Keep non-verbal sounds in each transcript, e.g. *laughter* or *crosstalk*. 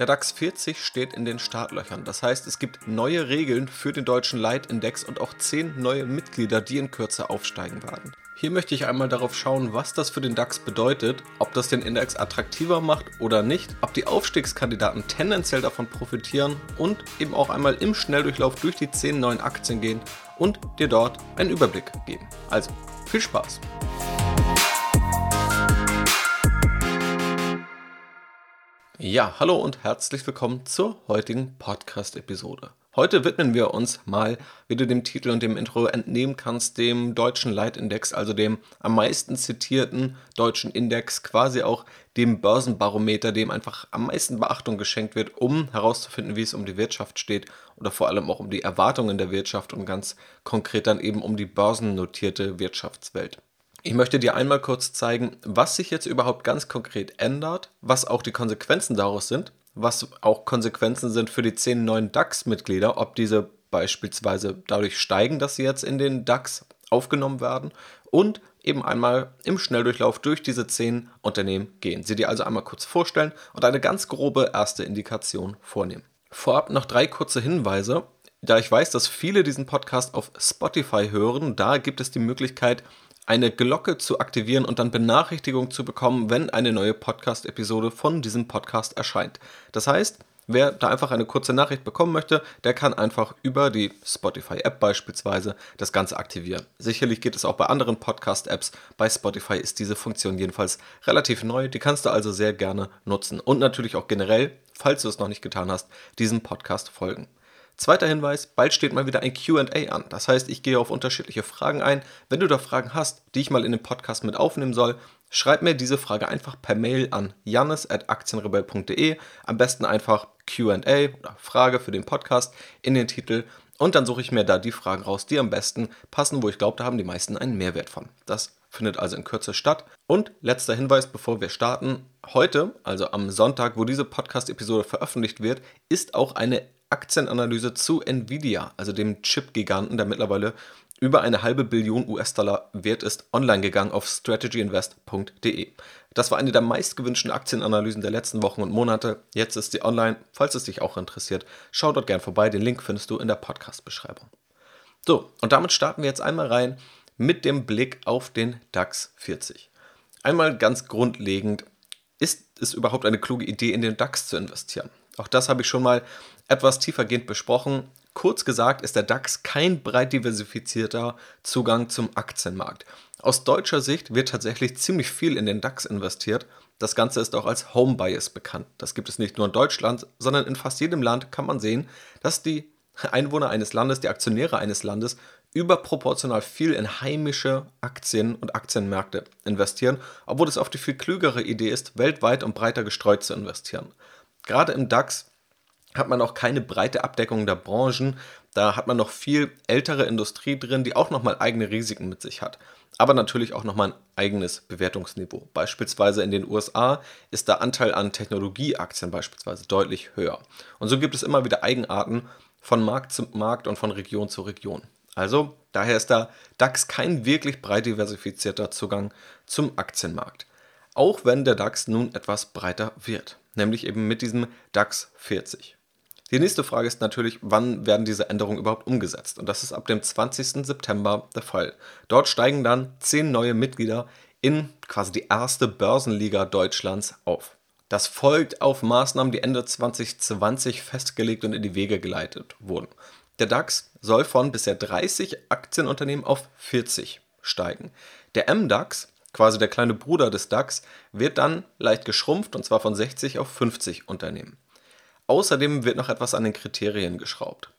Der DAX 40 steht in den Startlöchern. Das heißt, es gibt neue Regeln für den deutschen Leitindex und auch 10 neue Mitglieder, die in Kürze aufsteigen werden. Hier möchte ich einmal darauf schauen, was das für den DAX bedeutet, ob das den Index attraktiver macht oder nicht, ob die Aufstiegskandidaten tendenziell davon profitieren und eben auch einmal im Schnelldurchlauf durch die 10 neuen Aktien gehen und dir dort einen Überblick geben. Also, viel Spaß! Ja, hallo und herzlich willkommen zur heutigen Podcast-Episode. Heute widmen wir uns mal, wie du dem Titel und dem Intro entnehmen kannst, dem deutschen Leitindex, also dem am meisten zitierten deutschen Index, quasi auch dem Börsenbarometer, dem einfach am meisten Beachtung geschenkt wird, um herauszufinden, wie es um die Wirtschaft steht oder vor allem auch um die Erwartungen der Wirtschaft und ganz konkret dann eben um die börsennotierte Wirtschaftswelt. Ich möchte dir einmal kurz zeigen, was sich jetzt überhaupt ganz konkret ändert, was auch die Konsequenzen daraus sind, was auch Konsequenzen sind für die zehn neuen DAX-Mitglieder, ob diese beispielsweise dadurch steigen, dass sie jetzt in den DAX aufgenommen werden und eben einmal im Schnelldurchlauf durch diese zehn Unternehmen gehen. Sie dir also einmal kurz vorstellen und eine ganz grobe erste Indikation vornehmen. Vorab noch drei kurze Hinweise. Da ich weiß, dass viele diesen Podcast auf Spotify hören, da gibt es die Möglichkeit, eine Glocke zu aktivieren und dann Benachrichtigung zu bekommen, wenn eine neue Podcast-Episode von diesem Podcast erscheint. Das heißt, wer da einfach eine kurze Nachricht bekommen möchte, der kann einfach über die Spotify-App beispielsweise das Ganze aktivieren. Sicherlich geht es auch bei anderen Podcast-Apps. Bei Spotify ist diese Funktion jedenfalls relativ neu. Die kannst du also sehr gerne nutzen. Und natürlich auch generell, falls du es noch nicht getan hast, diesem Podcast folgen. Zweiter Hinweis, bald steht mal wieder ein QA an. Das heißt, ich gehe auf unterschiedliche Fragen ein. Wenn du da Fragen hast, die ich mal in den Podcast mit aufnehmen soll, schreib mir diese Frage einfach per Mail an jannis.aktienrebell.de. Am besten einfach QA oder Frage für den Podcast in den Titel und dann suche ich mir da die Fragen raus, die am besten passen, wo ich glaube, da haben die meisten einen Mehrwert von. Das findet also in Kürze statt. Und letzter Hinweis, bevor wir starten. Heute, also am Sonntag, wo diese Podcast-Episode veröffentlicht wird, ist auch eine Aktienanalyse zu Nvidia, also dem Chip-Giganten, der mittlerweile über eine halbe Billion US-Dollar wert ist, online gegangen auf strategyinvest.de. Das war eine der meistgewünschten Aktienanalysen der letzten Wochen und Monate. Jetzt ist sie online. Falls es dich auch interessiert, schau dort gern vorbei. Den Link findest du in der Podcast-Beschreibung. So, und damit starten wir jetzt einmal rein mit dem Blick auf den DAX 40. Einmal ganz grundlegend, ist es überhaupt eine kluge Idee, in den DAX zu investieren? Auch das habe ich schon mal etwas tiefergehend besprochen. Kurz gesagt ist der DAX kein breit diversifizierter Zugang zum Aktienmarkt. Aus deutscher Sicht wird tatsächlich ziemlich viel in den DAX investiert. Das Ganze ist auch als Home Bias bekannt. Das gibt es nicht nur in Deutschland, sondern in fast jedem Land kann man sehen, dass die Einwohner eines Landes, die Aktionäre eines Landes überproportional viel in heimische Aktien und Aktienmärkte investieren, obwohl es oft die viel klügere Idee ist, weltweit und breiter gestreut zu investieren. Gerade im DAX hat man auch keine breite Abdeckung der Branchen. Da hat man noch viel ältere Industrie drin, die auch nochmal eigene Risiken mit sich hat. Aber natürlich auch nochmal ein eigenes Bewertungsniveau. Beispielsweise in den USA ist der Anteil an Technologieaktien beispielsweise deutlich höher. Und so gibt es immer wieder Eigenarten von Markt zu Markt und von Region zu Region. Also daher ist der DAX kein wirklich breit diversifizierter Zugang zum Aktienmarkt. Auch wenn der DAX nun etwas breiter wird, nämlich eben mit diesem DAX 40. Die nächste Frage ist natürlich, wann werden diese Änderungen überhaupt umgesetzt? Und das ist ab dem 20. September der Fall. Dort steigen dann zehn neue Mitglieder in quasi die erste Börsenliga Deutschlands auf. Das folgt auf Maßnahmen, die Ende 2020 festgelegt und in die Wege geleitet wurden. Der DAX soll von bisher 30 Aktienunternehmen auf 40 steigen. Der MDAX, quasi der kleine Bruder des DAX, wird dann leicht geschrumpft und zwar von 60 auf 50 Unternehmen. Außerdem wird noch etwas an den Kriterien geschraubt.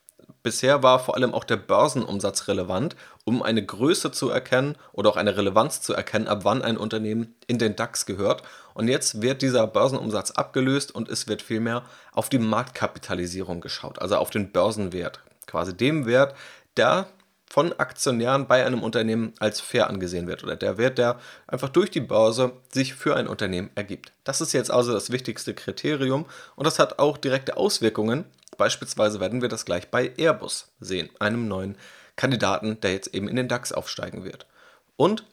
Bisher war vor allem auch der Börsenumsatz relevant, um eine Größe zu erkennen oder auch eine Relevanz zu erkennen, ab wann ein Unternehmen in den DAX gehört. Und jetzt wird dieser Börsenumsatz abgelöst und es wird vielmehr auf die Marktkapitalisierung geschaut, also auf den Börsenwert, quasi dem Wert, der von Aktionären bei einem Unternehmen als fair angesehen wird oder der Wert, der einfach durch die Börse sich für ein Unternehmen ergibt. Das ist jetzt also das wichtigste Kriterium und das hat auch direkte Auswirkungen. Beispielsweise werden wir das gleich bei Airbus sehen, einem neuen Kandidaten, der jetzt eben in den DAX aufsteigen wird. Und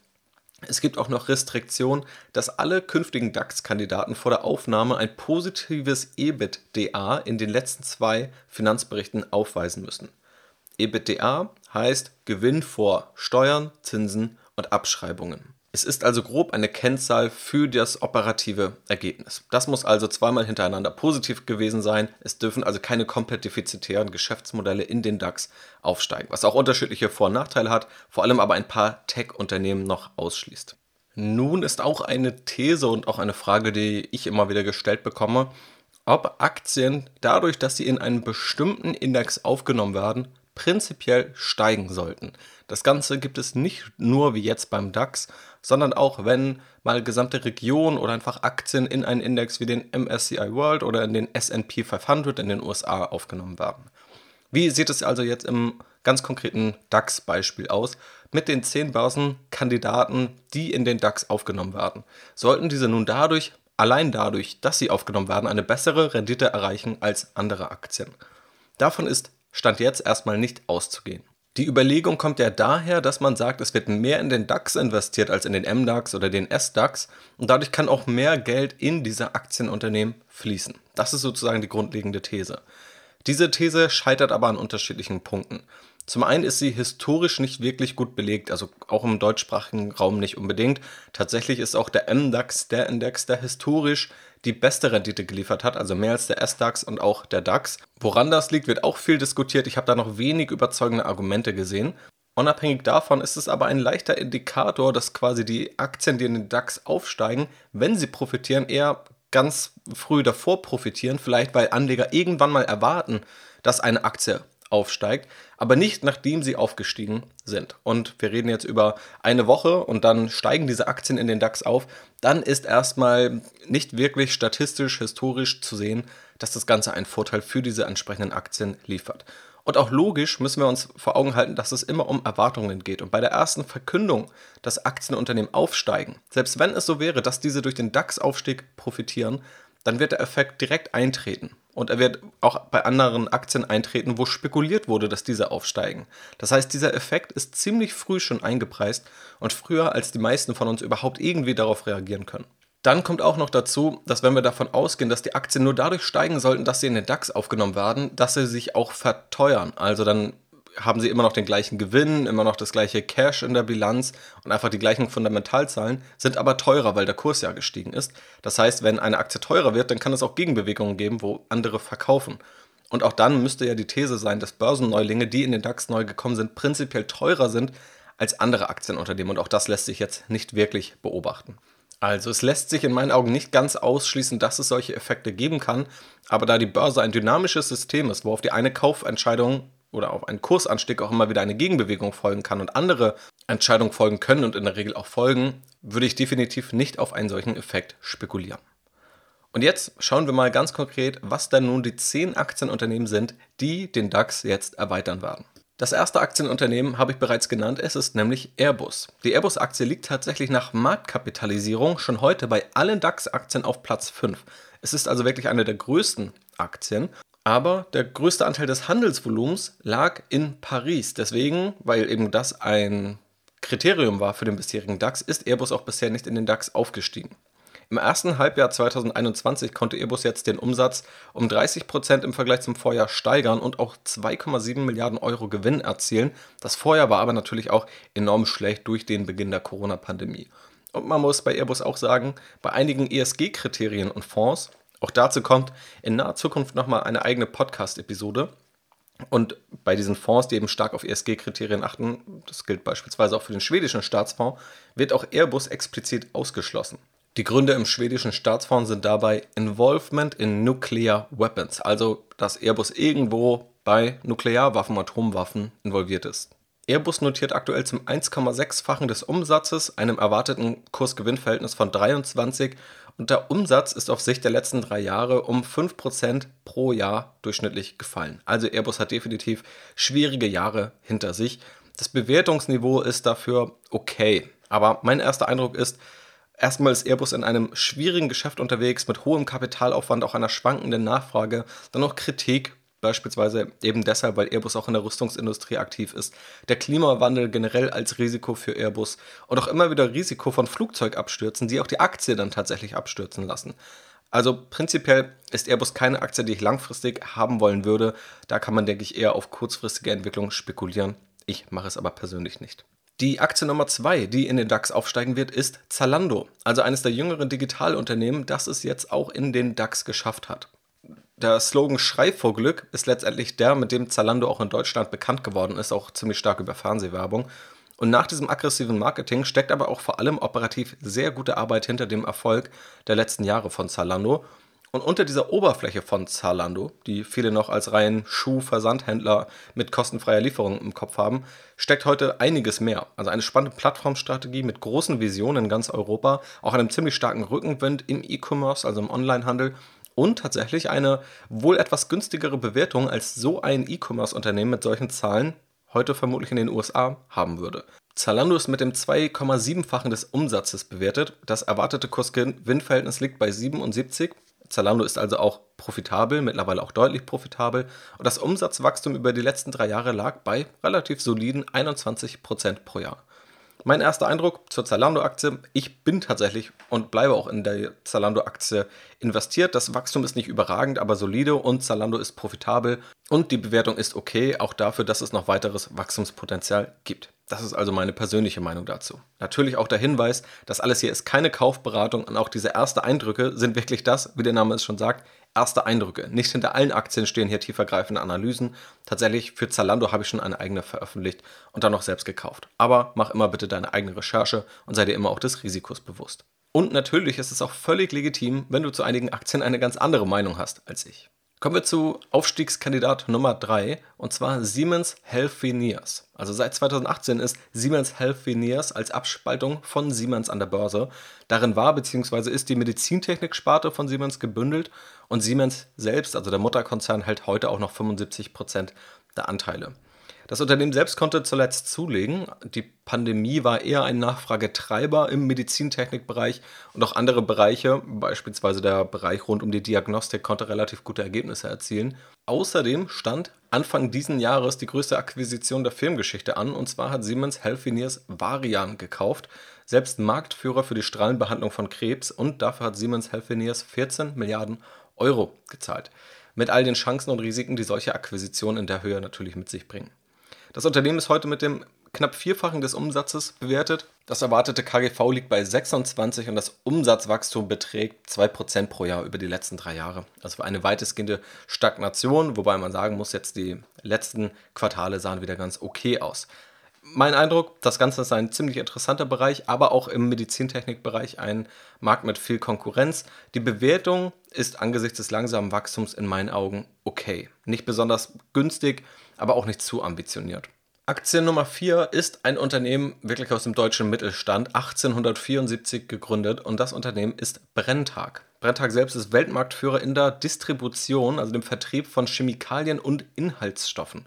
Es gibt auch noch Restriktionen, dass alle künftigen DAX-Kandidaten vor der Aufnahme ein positives EBITDA in den letzten zwei Finanzberichten aufweisen müssen. EBITDA heißt Gewinn vor Steuern, Zinsen und Abschreibungen. Es ist also grob eine Kennzahl für das operative Ergebnis. Das muss also zweimal hintereinander positiv gewesen sein. Es dürfen also keine komplett defizitären Geschäftsmodelle in den DAX aufsteigen, was auch unterschiedliche Vor- und Nachteile hat, vor allem aber ein paar Tech-Unternehmen noch ausschließt. Nun ist auch eine These und auch eine Frage, die ich immer wieder gestellt bekomme, ob Aktien dadurch, dass sie in einen bestimmten Index aufgenommen werden, prinzipiell steigen sollten. Das Ganze gibt es nicht nur wie jetzt beim DAX, sondern auch wenn mal gesamte Regionen oder einfach Aktien in einen Index wie den MSCI World oder in den SP 500 in den USA aufgenommen werden. Wie sieht es also jetzt im ganz konkreten DAX-Beispiel aus mit den 10 Börsenkandidaten, die in den DAX aufgenommen werden? Sollten diese nun dadurch, allein dadurch, dass sie aufgenommen werden, eine bessere Rendite erreichen als andere Aktien? Davon ist Stand jetzt erstmal nicht auszugehen. Die Überlegung kommt ja daher, dass man sagt, es wird mehr in den DAX investiert als in den MDAX oder den SDAX und dadurch kann auch mehr Geld in diese Aktienunternehmen fließen. Das ist sozusagen die grundlegende These. Diese These scheitert aber an unterschiedlichen Punkten. Zum einen ist sie historisch nicht wirklich gut belegt, also auch im deutschsprachigen Raum nicht unbedingt. Tatsächlich ist auch der MDAX der Index, der historisch die beste Rendite geliefert hat, also mehr als der S-DAX und auch der DAX. Woran das liegt, wird auch viel diskutiert. Ich habe da noch wenig überzeugende Argumente gesehen. Unabhängig davon ist es aber ein leichter Indikator, dass quasi die Aktien, die in den DAX aufsteigen, wenn sie profitieren, eher ganz früh davor profitieren, vielleicht weil Anleger irgendwann mal erwarten, dass eine Aktie aufsteigt, aber nicht nachdem sie aufgestiegen sind. Und wir reden jetzt über eine Woche und dann steigen diese Aktien in den DAX auf. Dann ist erstmal nicht wirklich statistisch, historisch zu sehen, dass das Ganze einen Vorteil für diese entsprechenden Aktien liefert. Und auch logisch müssen wir uns vor Augen halten, dass es immer um Erwartungen geht. Und bei der ersten Verkündung, dass Aktienunternehmen aufsteigen, selbst wenn es so wäre, dass diese durch den DAX-Aufstieg profitieren, dann wird der Effekt direkt eintreten. Und er wird auch bei anderen Aktien eintreten, wo spekuliert wurde, dass diese aufsteigen. Das heißt, dieser Effekt ist ziemlich früh schon eingepreist und früher, als die meisten von uns überhaupt irgendwie darauf reagieren können. Dann kommt auch noch dazu, dass wenn wir davon ausgehen, dass die Aktien nur dadurch steigen sollten, dass sie in den DAX aufgenommen werden, dass sie sich auch verteuern. Also dann haben sie immer noch den gleichen Gewinn, immer noch das gleiche Cash in der Bilanz und einfach die gleichen Fundamentalzahlen, sind aber teurer, weil der Kurs ja gestiegen ist. Das heißt, wenn eine Aktie teurer wird, dann kann es auch Gegenbewegungen geben, wo andere verkaufen. Und auch dann müsste ja die These sein, dass Börsenneulinge, die in den DAX neu gekommen sind, prinzipiell teurer sind als andere Aktienunternehmen. Und auch das lässt sich jetzt nicht wirklich beobachten. Also es lässt sich in meinen Augen nicht ganz ausschließen, dass es solche Effekte geben kann, aber da die Börse ein dynamisches System ist, wo auf die eine Kaufentscheidung oder auf einen Kursanstieg auch immer wieder eine Gegenbewegung folgen kann und andere Entscheidungen folgen können und in der Regel auch folgen, würde ich definitiv nicht auf einen solchen Effekt spekulieren. Und jetzt schauen wir mal ganz konkret, was denn nun die 10 Aktienunternehmen sind, die den DAX jetzt erweitern werden. Das erste Aktienunternehmen habe ich bereits genannt, es ist nämlich Airbus. Die Airbus-Aktie liegt tatsächlich nach Marktkapitalisierung schon heute bei allen DAX-Aktien auf Platz 5. Es ist also wirklich eine der größten Aktien aber der größte Anteil des Handelsvolumens lag in Paris. Deswegen, weil eben das ein Kriterium war für den bisherigen DAX, ist Airbus auch bisher nicht in den DAX aufgestiegen. Im ersten Halbjahr 2021 konnte Airbus jetzt den Umsatz um 30 Prozent im Vergleich zum Vorjahr steigern und auch 2,7 Milliarden Euro Gewinn erzielen. Das Vorjahr war aber natürlich auch enorm schlecht durch den Beginn der Corona-Pandemie. Und man muss bei Airbus auch sagen, bei einigen ESG-Kriterien und Fonds auch dazu kommt in naher Zukunft nochmal eine eigene Podcast-Episode. Und bei diesen Fonds, die eben stark auf ESG-Kriterien achten, das gilt beispielsweise auch für den schwedischen Staatsfonds, wird auch Airbus explizit ausgeschlossen. Die Gründe im schwedischen Staatsfonds sind dabei Involvement in Nuclear Weapons, also dass Airbus irgendwo bei Nuklearwaffen, Atomwaffen involviert ist. Airbus notiert aktuell zum 1,6-fachen des Umsatzes, einem erwarteten Kursgewinnverhältnis von 23 und der Umsatz ist auf Sicht der letzten drei Jahre um 5% pro Jahr durchschnittlich gefallen. Also Airbus hat definitiv schwierige Jahre hinter sich. Das Bewertungsniveau ist dafür okay. Aber mein erster Eindruck ist, erstmal ist Airbus in einem schwierigen Geschäft unterwegs mit hohem Kapitalaufwand, auch einer schwankenden Nachfrage, dann noch Kritik Beispielsweise eben deshalb, weil Airbus auch in der Rüstungsindustrie aktiv ist. Der Klimawandel generell als Risiko für Airbus und auch immer wieder Risiko von Flugzeugabstürzen, die auch die Aktie dann tatsächlich abstürzen lassen. Also prinzipiell ist Airbus keine Aktie, die ich langfristig haben wollen würde. Da kann man, denke ich, eher auf kurzfristige Entwicklung spekulieren. Ich mache es aber persönlich nicht. Die Aktie Nummer zwei, die in den DAX aufsteigen wird, ist Zalando, also eines der jüngeren Digitalunternehmen, das es jetzt auch in den DAX geschafft hat. Der Slogan Schrei vor Glück ist letztendlich der, mit dem Zalando auch in Deutschland bekannt geworden ist, auch ziemlich stark über Fernsehwerbung. Und nach diesem aggressiven Marketing steckt aber auch vor allem operativ sehr gute Arbeit hinter dem Erfolg der letzten Jahre von Zalando. Und unter dieser Oberfläche von Zalando, die viele noch als reinen Schuh-Versandhändler mit kostenfreier Lieferung im Kopf haben, steckt heute einiges mehr. Also eine spannende Plattformstrategie mit großen Visionen in ganz Europa, auch einem ziemlich starken Rückenwind im E-Commerce, also im Onlinehandel und tatsächlich eine wohl etwas günstigere Bewertung als so ein E-Commerce-Unternehmen mit solchen Zahlen heute vermutlich in den USA haben würde. Zalando ist mit dem 2,7-fachen des Umsatzes bewertet. Das erwartete Kurs-Gewinn-Verhältnis liegt bei 77. Zalando ist also auch profitabel, mittlerweile auch deutlich profitabel. Und das Umsatzwachstum über die letzten drei Jahre lag bei relativ soliden 21% pro Jahr. Mein erster Eindruck zur Zalando-Aktie, ich bin tatsächlich und bleibe auch in der Zalando-Aktie investiert. Das Wachstum ist nicht überragend, aber solide und Zalando ist profitabel und die Bewertung ist okay, auch dafür, dass es noch weiteres Wachstumspotenzial gibt. Das ist also meine persönliche Meinung dazu. Natürlich auch der Hinweis, das alles hier ist keine Kaufberatung und auch diese ersten Eindrücke sind wirklich das, wie der Name es schon sagt, erste Eindrücke. Nicht hinter allen Aktien stehen hier tiefergreifende Analysen. Tatsächlich für Zalando habe ich schon eine eigene veröffentlicht und dann noch selbst gekauft. Aber mach immer bitte deine eigene Recherche und sei dir immer auch des Risikos bewusst. Und natürlich ist es auch völlig legitim, wenn du zu einigen Aktien eine ganz andere Meinung hast als ich. Kommen wir zu Aufstiegskandidat Nummer 3 und zwar Siemens Healthineers. Also seit 2018 ist Siemens Healthineers als Abspaltung von Siemens an der Börse. Darin war bzw. ist die Medizintechnik-Sparte von Siemens gebündelt und Siemens selbst, also der Mutterkonzern, hält heute auch noch 75 Prozent der Anteile. Das Unternehmen selbst konnte zuletzt zulegen. Die Pandemie war eher ein Nachfragetreiber im Medizintechnikbereich und auch andere Bereiche, beispielsweise der Bereich rund um die Diagnostik, konnte relativ gute Ergebnisse erzielen. Außerdem stand Anfang diesen Jahres die größte Akquisition der Filmgeschichte an und zwar hat Siemens Healthineers Varian gekauft, selbst Marktführer für die Strahlenbehandlung von Krebs und dafür hat Siemens Healthineers 14 Milliarden Euro gezahlt. Mit all den Chancen und Risiken, die solche Akquisitionen in der Höhe natürlich mit sich bringen. Das Unternehmen ist heute mit dem knapp Vierfachen des Umsatzes bewertet. Das erwartete KGV liegt bei 26 und das Umsatzwachstum beträgt 2% pro Jahr über die letzten drei Jahre. Also eine weitestgehende Stagnation, wobei man sagen muss, jetzt die letzten Quartale sahen wieder ganz okay aus. Mein Eindruck, das Ganze ist ein ziemlich interessanter Bereich, aber auch im Medizintechnikbereich ein Markt mit viel Konkurrenz. Die Bewertung ist angesichts des langsamen Wachstums in meinen Augen okay. Nicht besonders günstig, aber auch nicht zu ambitioniert. Aktie Nummer 4 ist ein Unternehmen wirklich aus dem deutschen Mittelstand, 1874 gegründet und das Unternehmen ist Brenntag. Brenntag selbst ist Weltmarktführer in der Distribution, also dem Vertrieb von Chemikalien und Inhaltsstoffen.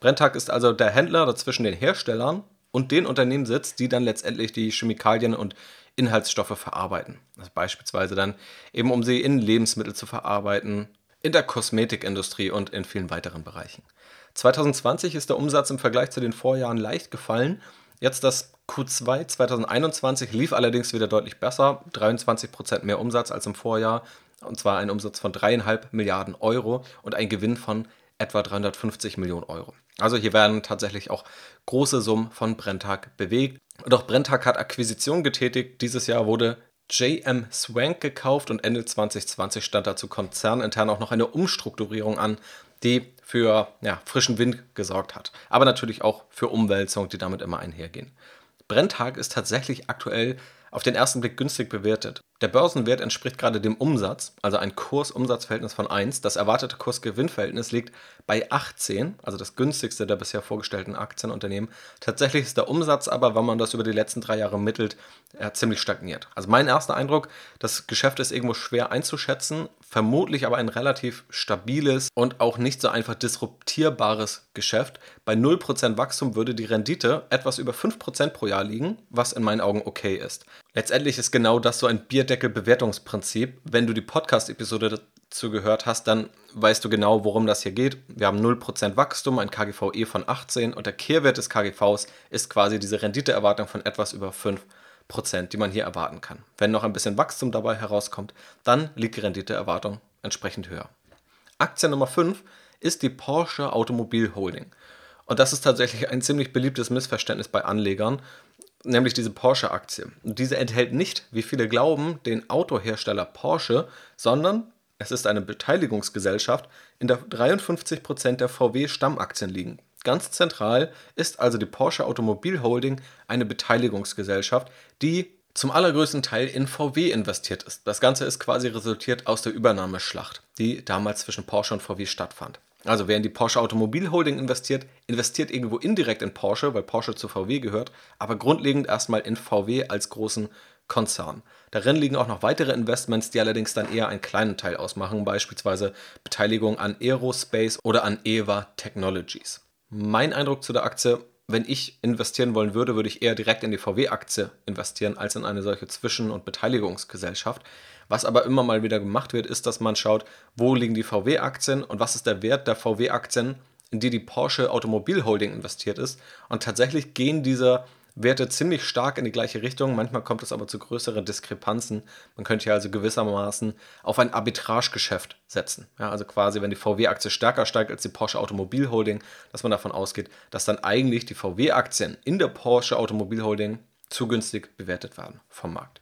Brenntag ist also der Händler dazwischen den Herstellern und den Unternehmen sitzt, die dann letztendlich die Chemikalien und Inhaltsstoffe verarbeiten. Also beispielsweise dann eben, um sie in Lebensmittel zu verarbeiten, in der Kosmetikindustrie und in vielen weiteren Bereichen. 2020 ist der Umsatz im Vergleich zu den Vorjahren leicht gefallen. Jetzt das Q2 2021 lief allerdings wieder deutlich besser, 23% mehr Umsatz als im Vorjahr, und zwar ein Umsatz von 3,5 Milliarden Euro und ein Gewinn von etwa 350 Millionen Euro. Also hier werden tatsächlich auch große Summen von Brenntag bewegt. Doch Brenntag hat Akquisition getätigt. Dieses Jahr wurde JM Swank gekauft und Ende 2020 stand dazu konzernintern auch noch eine Umstrukturierung an, die für ja, frischen Wind gesorgt hat. Aber natürlich auch für Umwälzungen, die damit immer einhergehen. Brenntag ist tatsächlich aktuell auf den ersten Blick günstig bewertet. Der Börsenwert entspricht gerade dem Umsatz, also ein Kurs-Umsatz-Verhältnis von 1. Das erwartete Kurs-Gewinn-Verhältnis liegt bei 18, also das günstigste der bisher vorgestellten Aktienunternehmen. Tatsächlich ist der Umsatz aber, wenn man das über die letzten drei Jahre mittelt, ziemlich stagniert. Also mein erster Eindruck, das Geschäft ist irgendwo schwer einzuschätzen, vermutlich aber ein relativ stabiles und auch nicht so einfach disruptierbares Geschäft. Bei 0% Wachstum würde die Rendite etwas über 5% pro Jahr liegen, was in meinen Augen okay ist. Letztendlich ist genau das so ein Bierdeckel-Bewertungsprinzip. Wenn du die Podcast-Episode zugehört hast, dann weißt du genau, worum das hier geht. Wir haben 0% Wachstum, ein KGVE von 18 und der Kehrwert des KGVs ist quasi diese Renditeerwartung von etwas über 5%, die man hier erwarten kann. Wenn noch ein bisschen Wachstum dabei herauskommt, dann liegt die Renditeerwartung entsprechend höher. Aktie Nummer 5 ist die Porsche Automobil Holding. Und das ist tatsächlich ein ziemlich beliebtes Missverständnis bei Anlegern, nämlich diese Porsche-Aktie. Diese enthält nicht, wie viele glauben, den Autohersteller Porsche, sondern es ist eine Beteiligungsgesellschaft, in der 53% der VW-Stammaktien liegen. Ganz zentral ist also die Porsche Automobil Holding eine Beteiligungsgesellschaft, die zum allergrößten Teil in VW investiert ist. Das Ganze ist quasi resultiert aus der Übernahmeschlacht, die damals zwischen Porsche und VW stattfand. Also wer in die Porsche Automobil Holding investiert, investiert irgendwo indirekt in Porsche, weil Porsche zu VW gehört, aber grundlegend erstmal in VW als großen Konzern. Darin liegen auch noch weitere Investments, die allerdings dann eher einen kleinen Teil ausmachen, beispielsweise Beteiligung an Aerospace oder an EVA Technologies. Mein Eindruck zu der Aktie, wenn ich investieren wollen würde, würde ich eher direkt in die VW-Aktie investieren als in eine solche Zwischen- und Beteiligungsgesellschaft. Was aber immer mal wieder gemacht wird, ist, dass man schaut, wo liegen die VW-Aktien und was ist der Wert der VW-Aktien, in die die Porsche Automobil Holding investiert ist. Und tatsächlich gehen diese Werte ziemlich stark in die gleiche Richtung. Manchmal kommt es aber zu größeren Diskrepanzen. Man könnte hier also gewissermaßen auf ein Arbitragegeschäft setzen. Ja, also quasi, wenn die VW-Aktie stärker steigt als die Porsche Automobil Holding, dass man davon ausgeht, dass dann eigentlich die VW-Aktien in der Porsche Automobil Holding zu günstig bewertet werden vom Markt.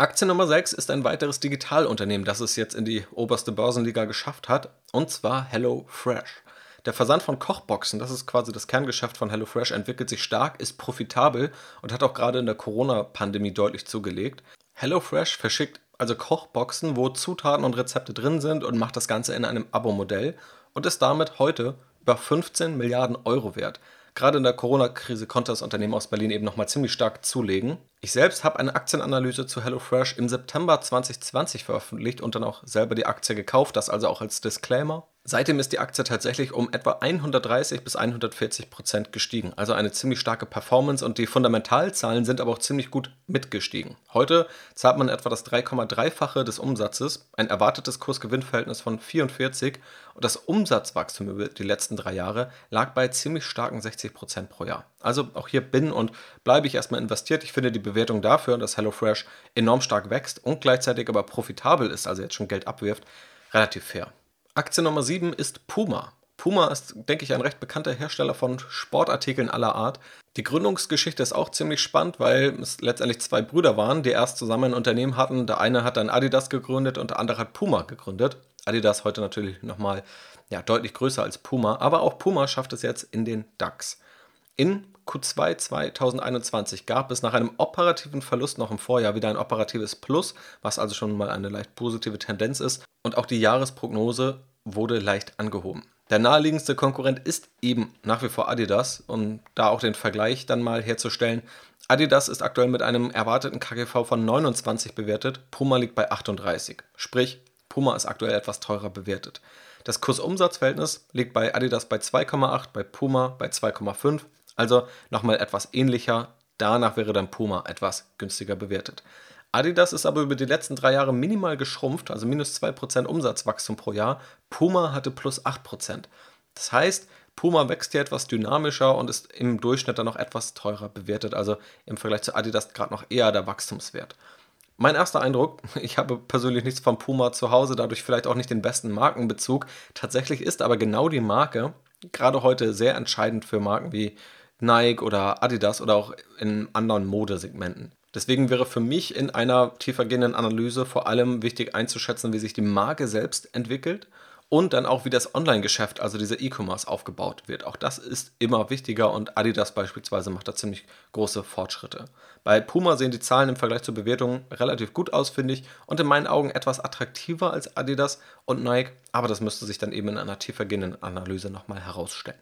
Aktie Nummer 6 ist ein weiteres Digitalunternehmen, das es jetzt in die oberste Börsenliga geschafft hat, und zwar HelloFresh. Der Versand von Kochboxen, das ist quasi das Kerngeschäft von HelloFresh, entwickelt sich stark, ist profitabel und hat auch gerade in der Corona-Pandemie deutlich zugelegt. HelloFresh verschickt also Kochboxen, wo Zutaten und Rezepte drin sind und macht das Ganze in einem Abo-Modell und ist damit heute über 15 Milliarden Euro wert. Gerade in der Corona-Krise konnte das Unternehmen aus Berlin eben nochmal ziemlich stark zulegen. Ich selbst habe eine Aktienanalyse zu HelloFresh im September 2020 veröffentlicht und dann auch selber die Aktie gekauft, das also auch als Disclaimer. Seitdem ist die Aktie tatsächlich um etwa 130 bis 140 Prozent gestiegen. Also eine ziemlich starke Performance und die Fundamentalzahlen sind aber auch ziemlich gut mitgestiegen. Heute zahlt man etwa das 3,3-fache des Umsatzes, ein erwartetes Kursgewinnverhältnis von 44 und das Umsatzwachstum über die letzten drei Jahre lag bei ziemlich starken 60 Prozent pro Jahr. Also auch hier bin und bleibe ich erstmal investiert. Ich finde die Bewertung dafür, dass HelloFresh enorm stark wächst und gleichzeitig aber profitabel ist, also jetzt schon Geld abwirft, relativ fair. Aktie Nummer 7 ist Puma. Puma ist, denke ich, ein recht bekannter Hersteller von Sportartikeln aller Art. Die Gründungsgeschichte ist auch ziemlich spannend, weil es letztendlich zwei Brüder waren, die erst zusammen ein Unternehmen hatten. Der eine hat dann Adidas gegründet und der andere hat Puma gegründet. Adidas heute natürlich nochmal ja, deutlich größer als Puma, aber auch Puma schafft es jetzt in den DAX. In Q2 2021 gab es nach einem operativen Verlust noch im Vorjahr wieder ein operatives Plus, was also schon mal eine leicht positive Tendenz ist. Und auch die Jahresprognose wurde leicht angehoben. Der naheliegendste Konkurrent ist eben nach wie vor Adidas, um da auch den Vergleich dann mal herzustellen. Adidas ist aktuell mit einem erwarteten KGV von 29 bewertet, Puma liegt bei 38. Sprich, Puma ist aktuell etwas teurer bewertet. Das Kursumsatzverhältnis liegt bei Adidas bei 2,8, bei Puma bei 2,5, also nochmal etwas ähnlicher. Danach wäre dann Puma etwas günstiger bewertet. Adidas ist aber über die letzten drei Jahre minimal geschrumpft, also minus 2% Umsatzwachstum pro Jahr. Puma hatte plus 8%. Das heißt, Puma wächst hier etwas dynamischer und ist im Durchschnitt dann noch etwas teurer bewertet, also im Vergleich zu Adidas gerade noch eher der Wachstumswert. Mein erster Eindruck, *laughs* ich habe persönlich nichts von Puma zu Hause, dadurch vielleicht auch nicht den besten Markenbezug. Tatsächlich ist aber genau die Marke gerade heute sehr entscheidend für Marken wie Nike oder Adidas oder auch in anderen Modesegmenten. Deswegen wäre für mich in einer tiefergehenden Analyse vor allem wichtig einzuschätzen, wie sich die Marke selbst entwickelt und dann auch, wie das Online-Geschäft, also dieser E-Commerce, aufgebaut wird. Auch das ist immer wichtiger und Adidas beispielsweise macht da ziemlich große Fortschritte. Bei Puma sehen die Zahlen im Vergleich zur Bewertung relativ gut aus, finde ich, und in meinen Augen etwas attraktiver als Adidas und Nike, aber das müsste sich dann eben in einer tiefergehenden Analyse nochmal herausstellen.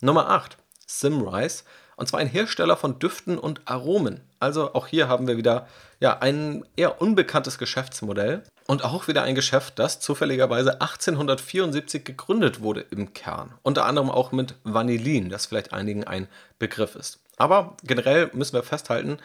Nummer 8. Simrise und zwar ein Hersteller von Düften und Aromen. Also auch hier haben wir wieder ja, ein eher unbekanntes Geschäftsmodell und auch wieder ein Geschäft, das zufälligerweise 1874 gegründet wurde im Kern. Unter anderem auch mit Vanillin, das vielleicht einigen ein Begriff ist. Aber generell müssen wir festhalten,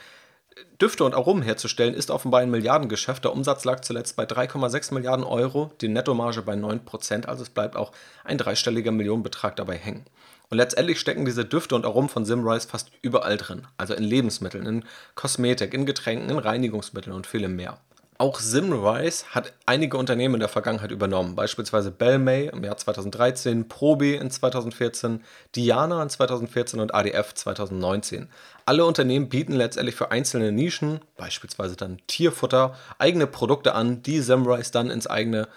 Düfte und Aromen herzustellen ist offenbar ein Milliardengeschäft. Der Umsatz lag zuletzt bei 3,6 Milliarden Euro, die Nettomarge bei 9%, also es bleibt auch ein dreistelliger Millionenbetrag dabei hängen. Und letztendlich stecken diese Düfte und Aromen von Simrise fast überall drin. Also in Lebensmitteln, in Kosmetik, in Getränken, in Reinigungsmitteln und vielem mehr. Auch Simrise hat einige Unternehmen in der Vergangenheit übernommen, beispielsweise Bellmay im Jahr 2013, Probi in 2014, Diana in 2014 und ADF 2019. Alle Unternehmen bieten letztendlich für einzelne Nischen, beispielsweise dann Tierfutter, eigene Produkte an, die Simrise dann ins eigene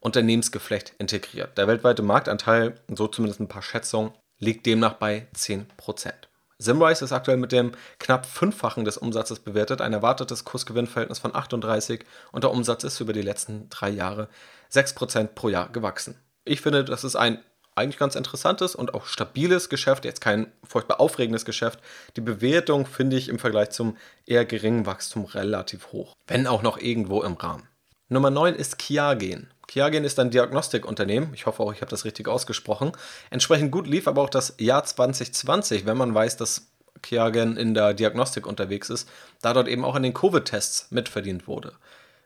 Unternehmensgeflecht integriert. Der weltweite Marktanteil, so zumindest ein paar Schätzungen, liegt demnach bei 10%. Simrise ist aktuell mit dem knapp Fünffachen des Umsatzes bewertet, ein erwartetes Kursgewinnverhältnis von 38 und der Umsatz ist über die letzten drei Jahre 6% pro Jahr gewachsen. Ich finde, das ist ein eigentlich ganz interessantes und auch stabiles Geschäft, jetzt kein furchtbar aufregendes Geschäft. Die Bewertung finde ich im Vergleich zum eher geringen Wachstum relativ hoch, wenn auch noch irgendwo im Rahmen. Nummer 9 ist Kiagen. Kiagen ist ein Diagnostikunternehmen. Ich hoffe auch, ich habe das richtig ausgesprochen. Entsprechend gut lief aber auch das Jahr 2020, wenn man weiß, dass Kiagen in der Diagnostik unterwegs ist, da dort eben auch an den Covid-Tests mitverdient wurde.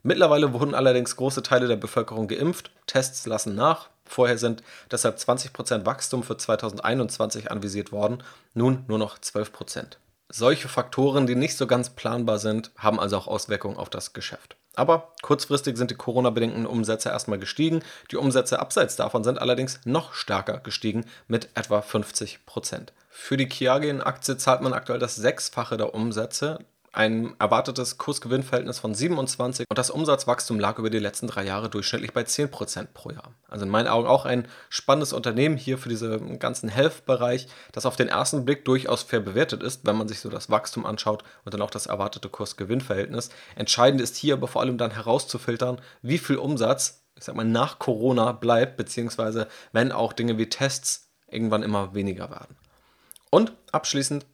Mittlerweile wurden allerdings große Teile der Bevölkerung geimpft. Tests lassen nach. Vorher sind deshalb 20% Wachstum für 2021 anvisiert worden, nun nur noch 12%. Solche Faktoren, die nicht so ganz planbar sind, haben also auch Auswirkungen auf das Geschäft. Aber kurzfristig sind die Corona-bedingten Umsätze erstmal gestiegen. Die Umsätze abseits davon sind allerdings noch stärker gestiegen mit etwa 50 Prozent. Für die Kiagen-Aktie zahlt man aktuell das Sechsfache der Umsätze ein erwartetes Kursgewinnverhältnis von 27 und das Umsatzwachstum lag über die letzten drei Jahre durchschnittlich bei 10% pro Jahr. Also in meinen Augen auch ein spannendes Unternehmen hier für diesen ganzen Health-Bereich, das auf den ersten Blick durchaus fair bewertet ist, wenn man sich so das Wachstum anschaut und dann auch das erwartete Kursgewinnverhältnis. Entscheidend ist hier aber vor allem dann herauszufiltern, wie viel Umsatz, ich sag mal, nach Corona bleibt, beziehungsweise wenn auch Dinge wie Tests irgendwann immer weniger werden. Und abschließend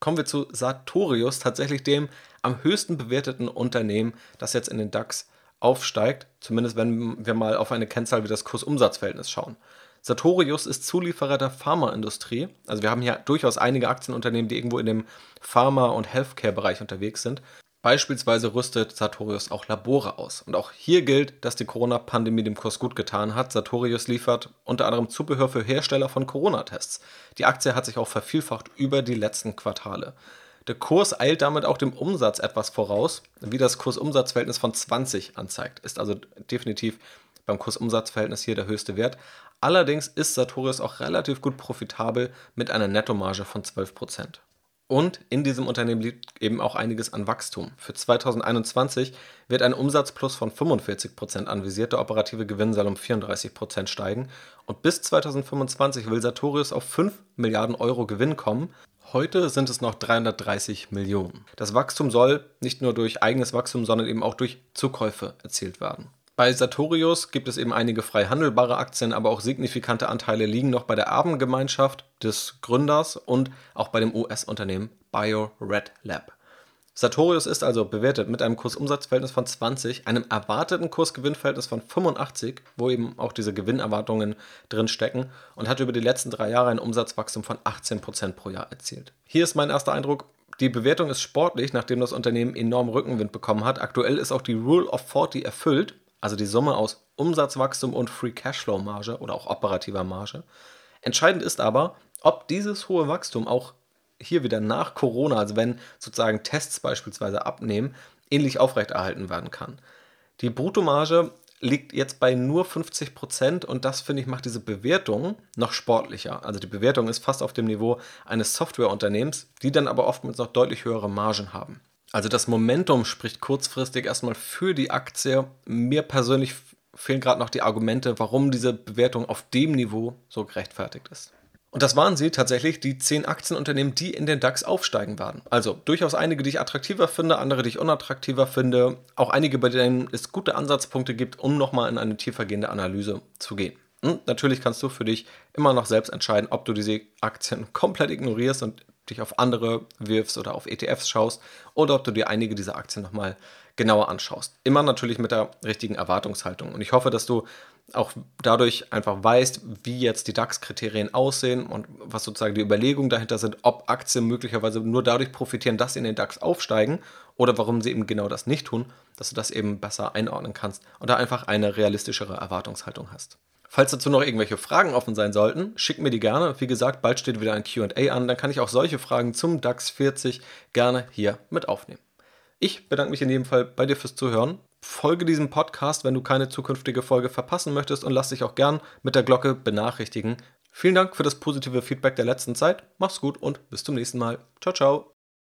kommen wir zu Sartorius, tatsächlich dem am höchsten bewerteten Unternehmen, das jetzt in den DAX aufsteigt, zumindest wenn wir mal auf eine Kennzahl wie das Kursumsatzverhältnis schauen. Sartorius ist Zulieferer der Pharmaindustrie. Also wir haben hier durchaus einige Aktienunternehmen, die irgendwo in dem Pharma- und Healthcare-Bereich unterwegs sind. Beispielsweise rüstet Sartorius auch Labore aus. Und auch hier gilt, dass die Corona-Pandemie dem Kurs gut getan hat. Sartorius liefert unter anderem Zubehör für Hersteller von Corona-Tests. Die Aktie hat sich auch vervielfacht über die letzten Quartale. Der Kurs eilt damit auch dem Umsatz etwas voraus, wie das Kursumsatzverhältnis von 20 anzeigt. Ist also definitiv beim Kursumsatzverhältnis hier der höchste Wert. Allerdings ist Sartorius auch relativ gut profitabel mit einer Nettomarge von 12%. Und in diesem Unternehmen liegt eben auch einiges an Wachstum. Für 2021 wird ein Umsatzplus von 45% anvisiert, der operative Gewinn soll um 34% steigen. Und bis 2025 will Sartorius auf 5 Milliarden Euro Gewinn kommen. Heute sind es noch 330 Millionen. Das Wachstum soll nicht nur durch eigenes Wachstum, sondern eben auch durch Zukäufe erzielt werden. Bei Sartorius gibt es eben einige frei handelbare Aktien, aber auch signifikante Anteile liegen noch bei der Erbengemeinschaft des Gründers und auch bei dem US-Unternehmen BioRed Lab. Sartorius ist also bewertet mit einem Kursumsatzverhältnis von 20, einem erwarteten Kursgewinnverhältnis von 85, wo eben auch diese Gewinnerwartungen drin stecken und hat über die letzten drei Jahre ein Umsatzwachstum von 18% pro Jahr erzielt. Hier ist mein erster Eindruck, die Bewertung ist sportlich, nachdem das Unternehmen enorm Rückenwind bekommen hat. Aktuell ist auch die Rule of 40 erfüllt also die Summe aus Umsatzwachstum und Free Cashflow Marge oder auch operativer Marge. Entscheidend ist aber, ob dieses hohe Wachstum auch hier wieder nach Corona, also wenn sozusagen Tests beispielsweise abnehmen, ähnlich aufrechterhalten werden kann. Die Bruttomarge liegt jetzt bei nur 50 Prozent und das finde ich macht diese Bewertung noch sportlicher. Also die Bewertung ist fast auf dem Niveau eines Softwareunternehmens, die dann aber oftmals noch deutlich höhere Margen haben. Also das Momentum spricht kurzfristig erstmal für die Aktie. Mir persönlich fehlen gerade noch die Argumente, warum diese Bewertung auf dem Niveau so gerechtfertigt ist. Und das waren sie tatsächlich, die zehn Aktienunternehmen, die in den DAX aufsteigen werden. Also durchaus einige, die ich attraktiver finde, andere, die ich unattraktiver finde. Auch einige, bei denen es gute Ansatzpunkte gibt, um nochmal in eine tiefergehende Analyse zu gehen. Und natürlich kannst du für dich immer noch selbst entscheiden, ob du diese Aktien komplett ignorierst und dich auf andere wirfst oder auf ETFs schaust oder ob du dir einige dieser Aktien nochmal genauer anschaust. Immer natürlich mit der richtigen Erwartungshaltung. Und ich hoffe, dass du auch dadurch einfach weißt, wie jetzt die DAX-Kriterien aussehen und was sozusagen die Überlegungen dahinter sind, ob Aktien möglicherweise nur dadurch profitieren, dass sie in den DAX aufsteigen oder warum sie eben genau das nicht tun, dass du das eben besser einordnen kannst und da einfach eine realistischere Erwartungshaltung hast. Falls dazu noch irgendwelche Fragen offen sein sollten, schick mir die gerne. Wie gesagt, bald steht wieder ein QA an, dann kann ich auch solche Fragen zum DAX 40 gerne hier mit aufnehmen. Ich bedanke mich in jedem Fall bei dir fürs Zuhören. Folge diesem Podcast, wenn du keine zukünftige Folge verpassen möchtest und lass dich auch gern mit der Glocke benachrichtigen. Vielen Dank für das positive Feedback der letzten Zeit. Mach's gut und bis zum nächsten Mal. Ciao, ciao.